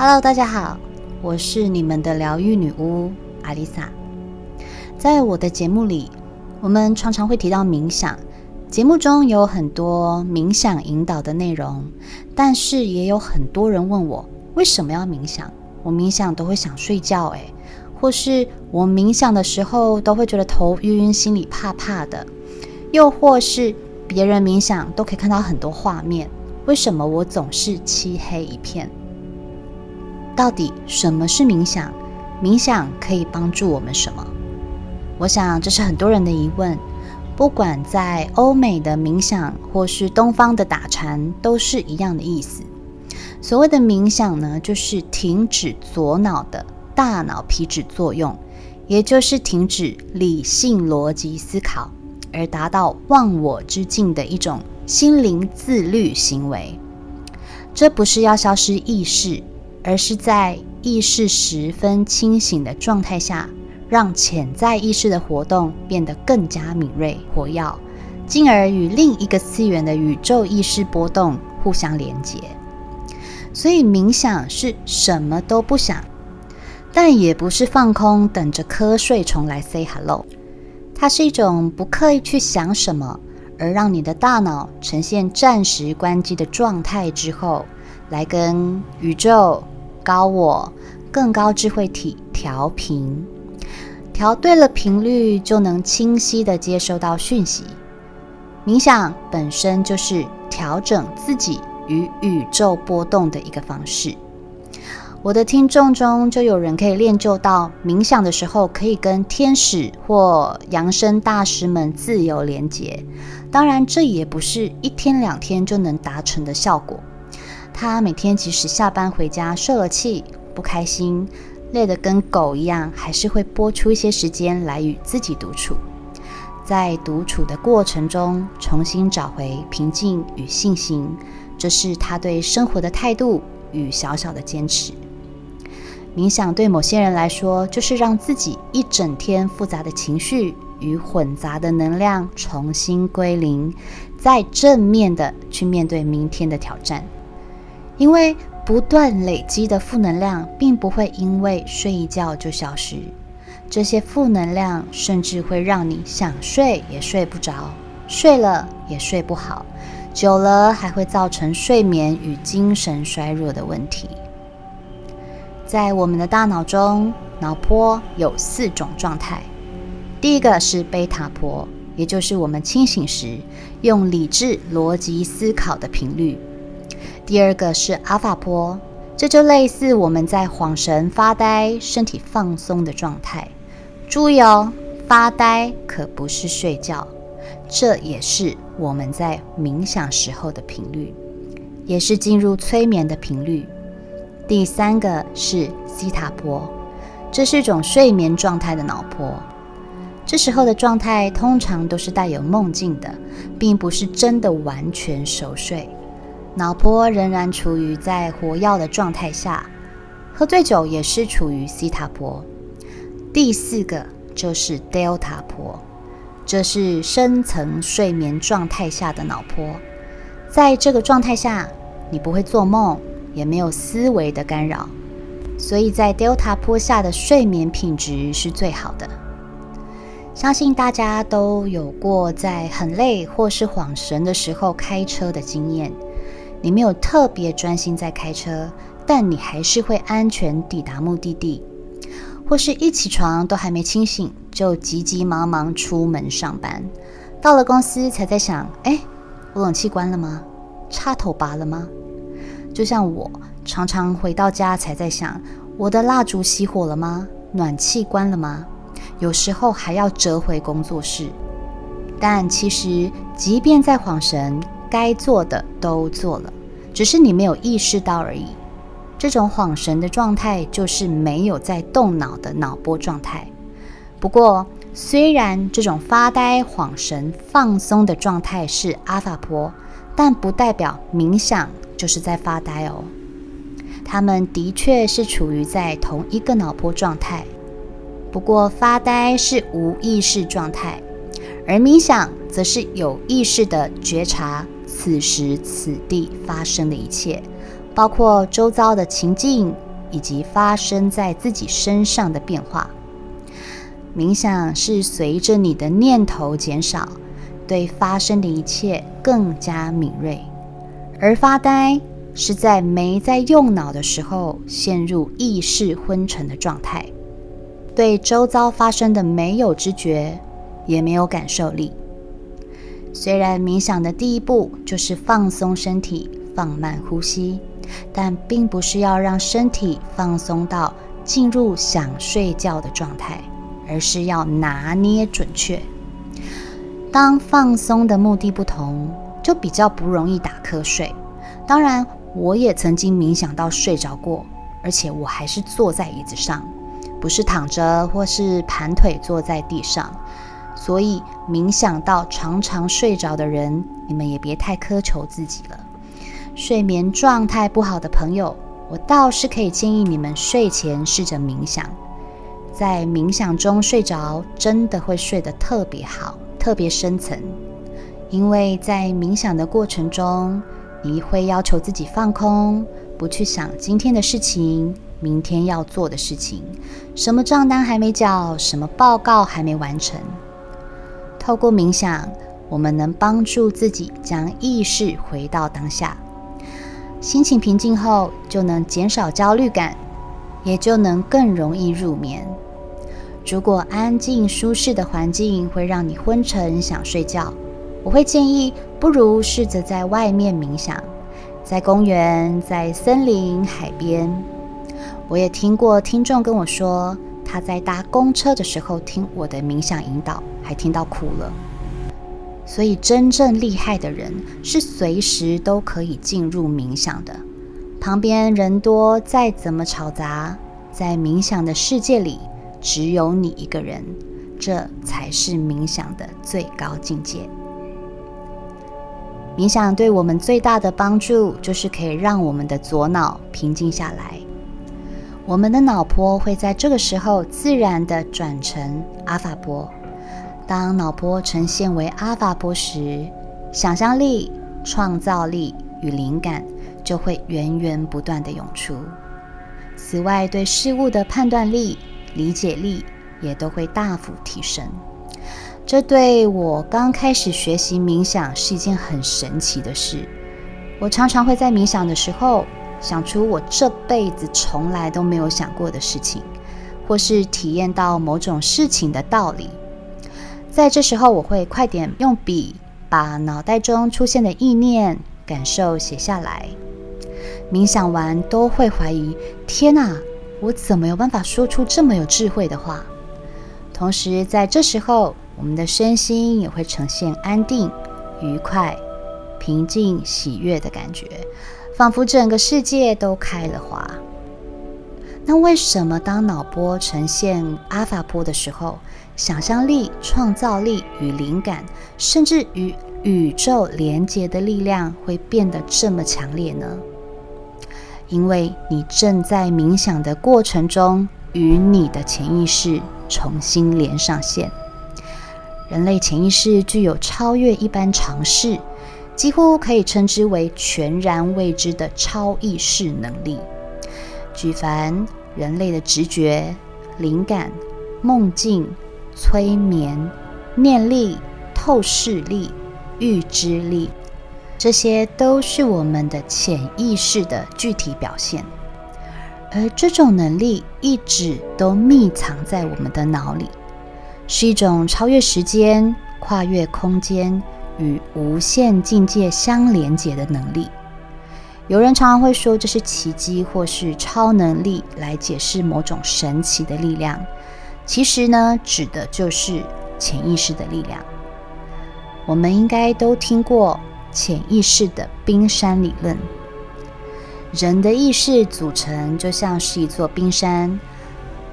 Hello，大家好，我是你们的疗愈女巫阿丽萨。在我的节目里，我们常常会提到冥想。节目中有很多冥想引导的内容，但是也有很多人问我为什么要冥想？我冥想都会想睡觉，诶，或是我冥想的时候都会觉得头晕、心里怕怕的，又或是别人冥想都可以看到很多画面，为什么我总是漆黑一片？到底什么是冥想？冥想可以帮助我们什么？我想这是很多人的疑问。不管在欧美的冥想，或是东方的打禅，都是一样的意思。所谓的冥想呢，就是停止左脑的大脑皮质作用，也就是停止理性逻辑思考，而达到忘我之境的一种心灵自律行为。这不是要消失意识，而是在意识十分清醒的状态下。让潜在意识的活动变得更加敏锐、活跃，进而与另一个次元的宇宙意识波动互相连接。所以，冥想是什么都不想，但也不是放空，等着瞌睡虫来 say hello。它是一种不刻意去想什么，而让你的大脑呈现暂时关机的状态之后，来跟宇宙、高我、更高智慧体调频。调对了频率，就能清晰的接收到讯息。冥想本身就是调整自己与宇宙波动的一个方式。我的听众中就有人可以练就到冥想的时候可以跟天使或扬声大师们自由连接。当然，这也不是一天两天就能达成的效果。他每天即使下班回家受了气，不开心。累得跟狗一样，还是会拨出一些时间来与自己独处，在独处的过程中，重新找回平静与信心，这是他对生活的态度与小小的坚持。冥想对某些人来说，就是让自己一整天复杂的情绪与混杂的能量重新归零，再正面的去面对明天的挑战，因为。不断累积的负能量，并不会因为睡一觉就消失。这些负能量甚至会让你想睡也睡不着，睡了也睡不好，久了还会造成睡眠与精神衰弱的问题。在我们的大脑中，脑波有四种状态。第一个是贝塔波，也就是我们清醒时用理智逻辑思考的频率。第二个是阿法波，这就类似我们在恍神、发呆、身体放松的状态。注意哦，发呆可不是睡觉，这也是我们在冥想时候的频率，也是进入催眠的频率。第三个是西塔波，这是一种睡眠状态的脑波，这时候的状态通常都是带有梦境的，并不是真的完全熟睡。脑波仍然处于在活跃的状态下，喝醉酒也是处于西塔波。第四个就是 Delta 波，这是深层睡眠状态下的脑波。在这个状态下，你不会做梦，也没有思维的干扰，所以在 Delta 波下的睡眠品质是最好的。相信大家都有过在很累或是恍神的时候开车的经验。你没有特别专心在开车，但你还是会安全抵达目的地，或是一起床都还没清醒，就急急忙忙出门上班，到了公司才在想：哎，我冷气关了吗？插头拔了吗？就像我常常回到家才在想：我的蜡烛熄火了吗？暖气关了吗？有时候还要折回工作室，但其实即便在晃神。该做的都做了，只是你没有意识到而已。这种恍神的状态就是没有在动脑的脑波状态。不过，虽然这种发呆、恍神、放松的状态是阿法波，但不代表冥想就是在发呆哦。他们的确是处于在同一个脑波状态，不过发呆是无意识状态，而冥想则是有意识的觉察。此时此地发生的一切，包括周遭的情境、以及发生在自己身上的变化。冥想是随着你的念头减少，对发生的一切更加敏锐；而发呆是在没在用脑的时候陷入意识昏沉的状态，对周遭发生的没有知觉，也没有感受力。虽然冥想的第一步就是放松身体、放慢呼吸，但并不是要让身体放松到进入想睡觉的状态。而是要拿捏准确。当放松的目的不同，就比较不容易打瞌睡。当然，我也曾经冥想到睡着过，而且我还是坐在椅子上，不是躺着或是盘腿坐在地上。所以，冥想到常常睡着的人，你们也别太苛求自己了。睡眠状态不好的朋友，我倒是可以建议你们睡前试着冥想。在冥想中睡着，真的会睡得特别好，特别深层。因为在冥想的过程中，你会要求自己放空，不去想今天的事情、明天要做的事情，什么账单还没缴，什么报告还没完成。透过冥想，我们能帮助自己将意识回到当下，心情平静后，就能减少焦虑感，也就能更容易入眠。如果安静舒适的环境会让你昏沉想睡觉，我会建议不如试着在外面冥想，在公园、在森林、海边。我也听过听众跟我说，他在搭公车的时候听我的冥想引导，还听到哭了。所以真正厉害的人是随时都可以进入冥想的，旁边人多再怎么吵杂，在冥想的世界里。只有你一个人，这才是冥想的最高境界。冥想对我们最大的帮助，就是可以让我们的左脑平静下来。我们的脑波会在这个时候自然的转成阿法波。当脑波呈现为阿法波时，想象力、创造力与灵感就会源源不断的涌出。此外，对事物的判断力。理解力也都会大幅提升，这对我刚开始学习冥想是一件很神奇的事。我常常会在冥想的时候想出我这辈子从来都没有想过的事情，或是体验到某种事情的道理。在这时候，我会快点用笔把脑袋中出现的意念、感受写下来。冥想完都会怀疑：天哪！我怎么有办法说出这么有智慧的话？同时，在这时候，我们的身心也会呈现安定、愉快、平静、喜悦的感觉，仿佛整个世界都开了花。那为什么当脑波呈现阿法波的时候，想象力、创造力与灵感，甚至与宇宙连接的力量会变得这么强烈呢？因为你正在冥想的过程中，与你的潜意识重新连上线。人类潜意识具有超越一般常识，几乎可以称之为全然未知的超意识能力。举凡人类的直觉、灵感、梦境、催眠、念力、透视力、预知力。这些都是我们的潜意识的具体表现，而这种能力一直都密藏在我们的脑里，是一种超越时间、跨越空间与无限境界相连接的能力。有人常常会说这是奇迹或是超能力来解释某种神奇的力量，其实呢，指的就是潜意识的力量。我们应该都听过。潜意识的冰山理论，人的意识组成就像是一座冰山，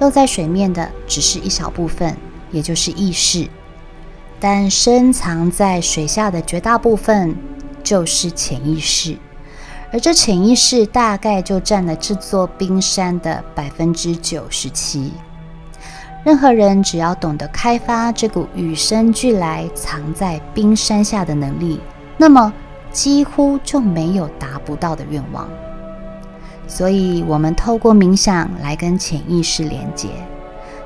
露在水面的只是一小部分，也就是意识，但深藏在水下的绝大部分就是潜意识，而这潜意识大概就占了这座冰山的百分之九十七。任何人只要懂得开发这股与生俱来藏在冰山下的能力。那么，几乎就没有达不到的愿望。所以，我们透过冥想来跟潜意识连接。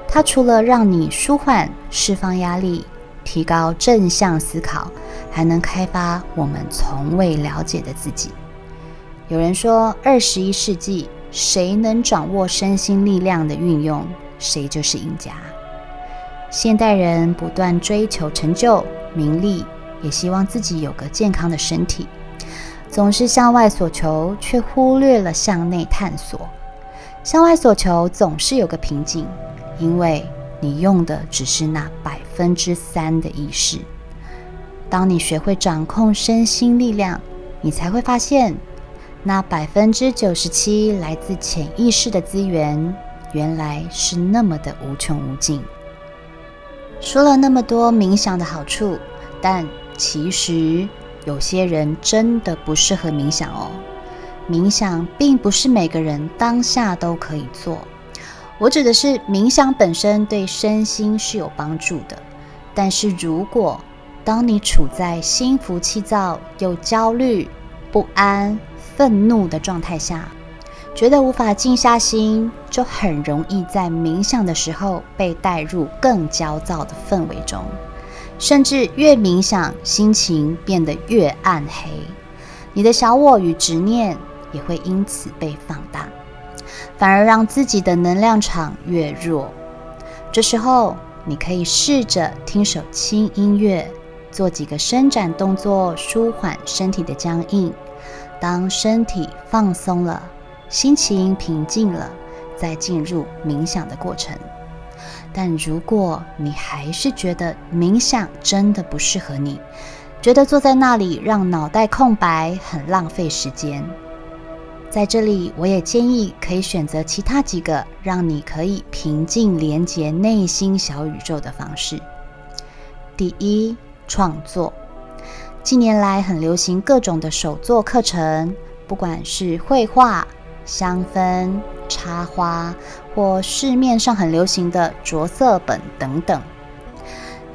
它除了让你舒缓、释放压力、提高正向思考，还能开发我们从未了解的自己。有人说，二十一世纪，谁能掌握身心力量的运用，谁就是赢家。现代人不断追求成就、名利，也希望自己有个健康的身体，总是向外所求，却忽略了向内探索。向外所求总是有个瓶颈，因为你用的只是那百分之三的意识。当你学会掌控身心力量，你才会发现，那百分之九十七来自潜意识的资源，原来是那么的无穷无尽。说了那么多冥想的好处，但其实有些人真的不适合冥想哦。冥想并不是每个人当下都可以做。我指的是冥想本身对身心是有帮助的，但是如果当你处在心浮气躁、又焦虑、不安、愤怒的状态下，觉得无法静下心，就很容易在冥想的时候被带入更焦躁的氛围中，甚至越冥想，心情变得越暗黑，你的小我与执念也会因此被放大，反而让自己的能量场越弱。这时候，你可以试着听首轻音乐，做几个伸展动作，舒缓身体的僵硬。当身体放松了，心情平静了，再进入冥想的过程。但如果你还是觉得冥想真的不适合你，觉得坐在那里让脑袋空白很浪费时间，在这里我也建议可以选择其他几个让你可以平静连接内心小宇宙的方式。第一，创作。近年来很流行各种的手作课程，不管是绘画、香氛、插花，或市面上很流行的着色本等等。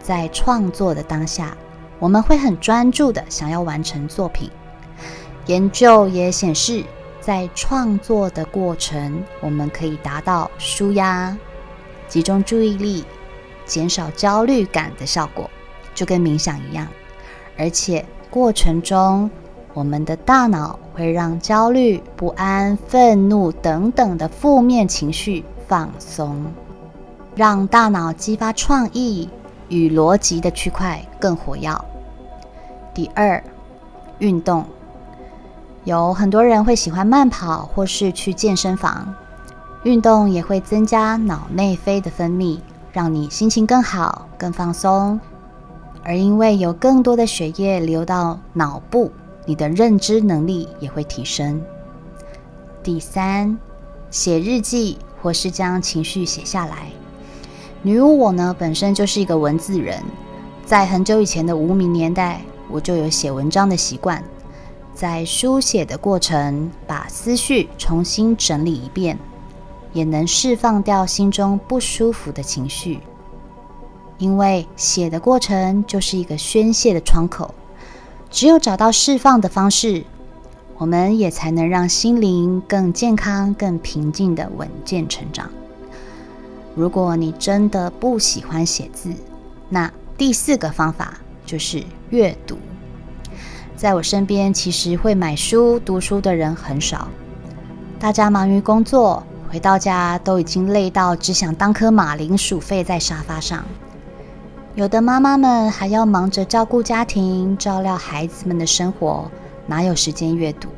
在创作的当下，我们会很专注的想要完成作品。研究也显示，在创作的过程，我们可以达到舒压、集中注意力、减少焦虑感的效果，就跟冥想一样。而且过程中，我们的大脑会让焦虑、不安、愤怒等等的负面情绪放松，让大脑激发创意与逻辑的区块更活跃。第二，运动，有很多人会喜欢慢跑或是去健身房，运动也会增加脑内啡的分泌，让你心情更好、更放松。而因为有更多的血液流到脑部，你的认知能力也会提升。第三，写日记或是将情绪写下来。女巫我呢，本身就是一个文字人，在很久以前的无名年代，我就有写文章的习惯，在书写的过程，把思绪重新整理一遍，也能释放掉心中不舒服的情绪。因为写的过程就是一个宣泄的窗口，只有找到释放的方式，我们也才能让心灵更健康、更平静的稳健成长。如果你真的不喜欢写字，那第四个方法就是阅读。在我身边，其实会买书、读书的人很少，大家忙于工作，回到家都已经累到只想当颗马铃薯，废在沙发上。有的妈妈们还要忙着照顾家庭、照料孩子们的生活，哪有时间阅读？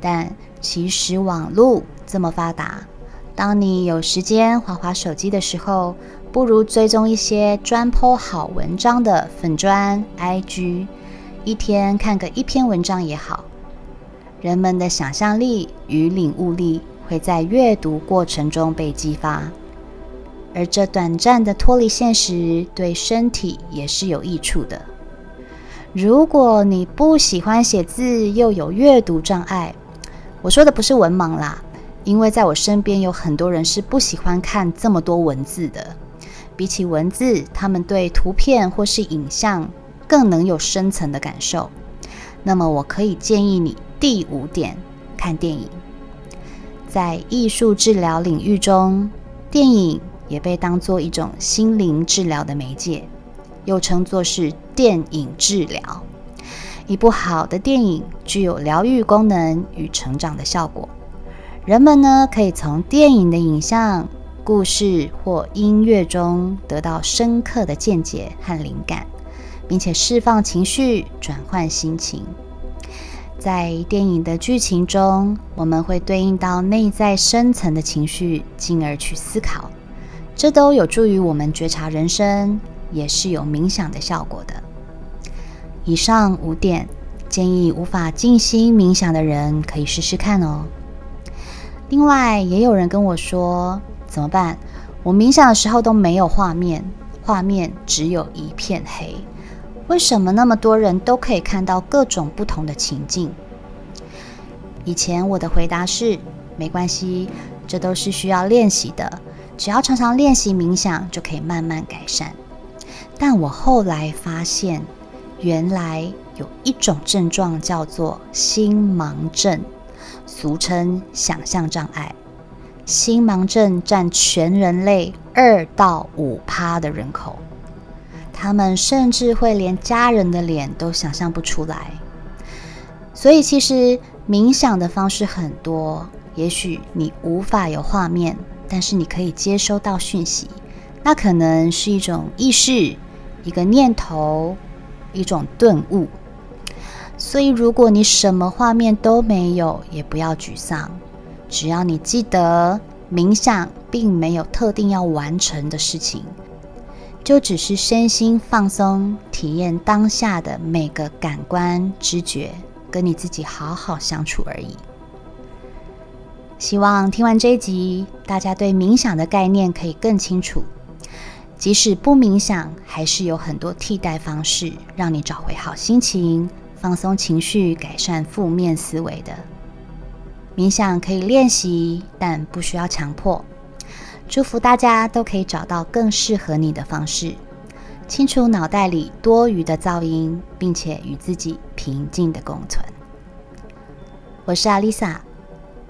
但其实网络这么发达，当你有时间划划手机的时候，不如追踪一些专剖好文章的粉砖 IG，一天看个一篇文章也好。人们的想象力与领悟力会在阅读过程中被激发。而这短暂的脱离现实，对身体也是有益处的。如果你不喜欢写字，又有阅读障碍，我说的不是文盲啦，因为在我身边有很多人是不喜欢看这么多文字的。比起文字，他们对图片或是影像更能有深层的感受。那么，我可以建议你第五点：看电影。在艺术治疗领域中，电影也被当作一种心灵治疗的媒介，又称作是电影治疗。一部好的电影具有疗愈功能与成长的效果。人们呢，可以从电影的影像、故事或音乐中得到深刻的见解和灵感，并且释放情绪、转换心情。在电影的剧情中，我们会对应到内在深层的情绪，进而去思考，这都有助于我们觉察人生，也是有冥想的效果的。以上五点建议，无法静心冥想的人可以试试看哦。另外，也有人跟我说，怎么办？我冥想的时候都没有画面，画面只有一片黑。为什么那么多人都可以看到各种不同的情境？以前我的回答是：没关系，这都是需要练习的，只要常常练习冥想，就可以慢慢改善。但我后来发现，原来有一种症状叫做心盲症，俗称想象障碍。心盲症占全人类二到五趴的人口。他们甚至会连家人的脸都想象不出来，所以其实冥想的方式很多。也许你无法有画面，但是你可以接收到讯息，那可能是一种意识、一个念头、一种顿悟。所以，如果你什么画面都没有，也不要沮丧。只要你记得，冥想并没有特定要完成的事情。就只是身心放松，体验当下的每个感官知觉，跟你自己好好相处而已。希望听完这一集，大家对冥想的概念可以更清楚。即使不冥想，还是有很多替代方式，让你找回好心情、放松情绪、改善负面思维的。冥想可以练习，但不需要强迫。祝福大家都可以找到更适合你的方式，清除脑袋里多余的噪音，并且与自己平静的共存。我是阿丽萨，